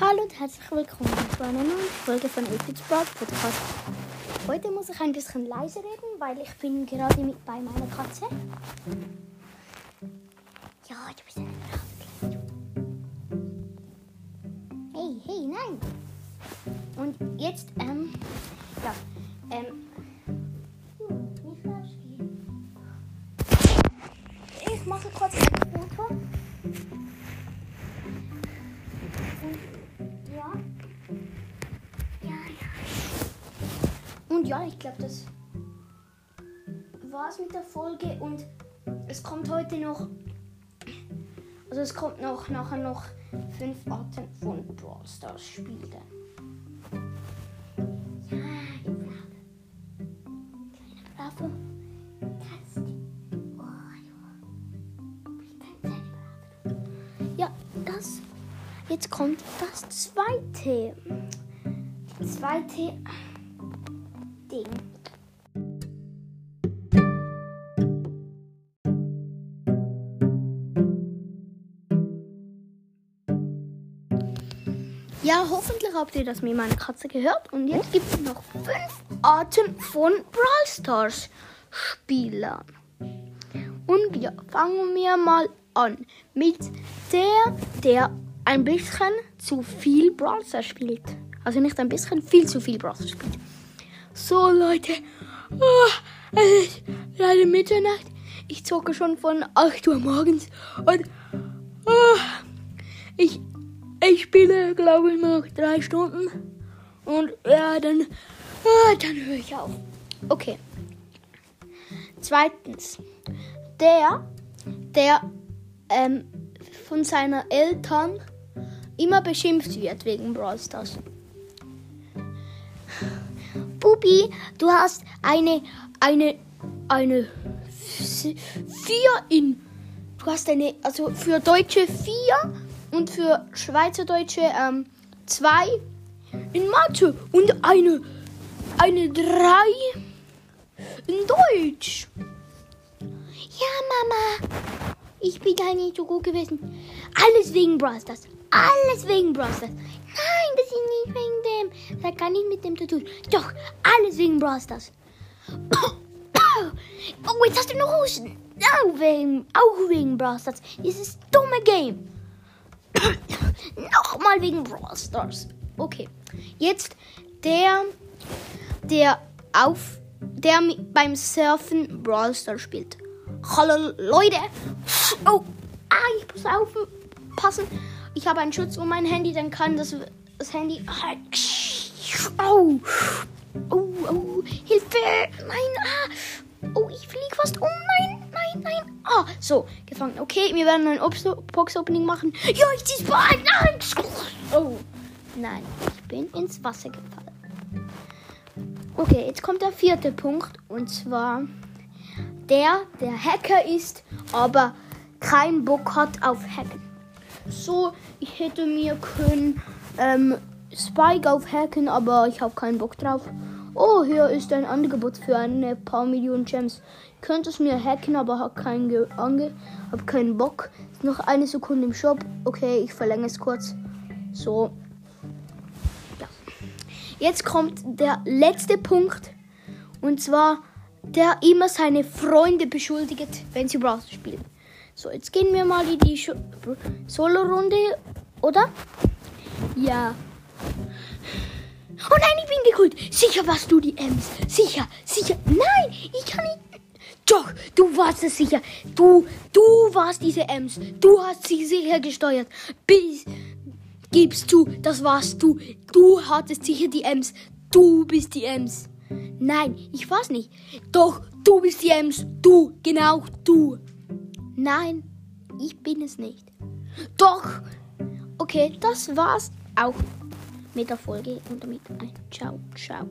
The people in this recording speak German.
herzlich willkommen zu einer neuen Folge von Epic Broad Podcast. Heute muss ich ein bisschen leise reden, weil ich bin gerade mit bei meiner Katze. Ja, du bist eine brave Hey, hey, nein! Und jetzt, ähm, ja, ähm. Ich mache kurz Und ja, ich glaube, das war's mit der Folge und es kommt heute noch. Also es kommt noch nachher noch fünf Arten von Brawl Stars Spielen. Ja, du Brave. Kleine Bravo. Kannst. Oh, ja. Ich. Ja, das Jetzt kommt das zweite. Zweite Ding. Ja, hoffentlich habt ihr das mit meiner Katze gehört. Und jetzt gibt es noch fünf Arten von Brawl Stars Spielern. Und ja, fangen wir mal an mit der, der ein bisschen zu viel Brawl Stars spielt. Also nicht ein bisschen, viel zu viel Brawl Stars spielt. So Leute, oh, es ist leider Mitternacht. Ich zocke schon von 8 Uhr morgens und oh, ich, ich spiele, glaube ich, noch drei Stunden. Und ja, dann, oh, dann höre ich auf. Okay. Zweitens, der, der ähm, von seiner Eltern immer beschimpft wird wegen Brawl Stars. Bubi, du hast eine, eine, eine 4 in, du hast eine, also für Deutsche 4 und für Schweizerdeutsche 2 ähm, in Mathe und eine, eine 3 in Deutsch. Ja, Mama, ich bin da nicht so gut gewesen. Alles wegen Brawl Stars. Alles wegen Brawl Stars. Nein, das ist nicht wegen dem. Das gar nicht mit dem zu tun. Doch, alles wegen Brawl Stars. Oh, jetzt hast du noch Husten. Auch wegen, auch wegen Brawl Stars. Dieses dumme Game. Nochmal wegen Brawl Stars. Okay, jetzt der, der auf, der beim Surfen Brawl Stars spielt. Hallo Leute. Oh, ah, ich muss aufpassen. Ich habe einen Schutz um mein Handy, dann kann das, das Handy. Oh, oh, oh, Hilfe! Nein, ah. Oh, ich fliege fast. Oh nein, nein, nein. Ah, so, gefangen. Okay, wir werden ein Box-Opening machen. Ja, ich zieh's bei. Nein. Oh, nein, ich bin ins Wasser gefallen. Okay, jetzt kommt der vierte Punkt. Und zwar der, der Hacker ist, aber keinen Bock hat auf Hacken. So, ich hätte mir können ähm, Spike aufhacken, aber ich habe keinen Bock drauf. Oh, hier ist ein Angebot für ein paar Millionen Gems. Könnte es mir hacken, aber habe keinen, Ange hab keinen Bock. Noch eine Sekunde im Shop. Okay, ich verlängere es kurz. So. Ja. Jetzt kommt der letzte Punkt. Und zwar, der immer seine Freunde beschuldigt, wenn sie Brawl spielen. So, jetzt gehen wir mal in die Solo-Runde, oder? Ja. Oh nein, ich bin gekult. Sicher warst du die Ems. Sicher, sicher. Nein, ich kann nicht. Doch, du warst es sicher. Du, du warst diese Ems. Du hast sie sicher gesteuert. Bis, gibst du, das warst du. Du hattest sicher die Ems. Du bist die Ems. Nein, ich war's nicht. Doch, du bist die Ems. Du, genau, du. Nein, ich bin es nicht. Doch. Okay, das war's auch mit der Folge und damit ein Ciao, ciao.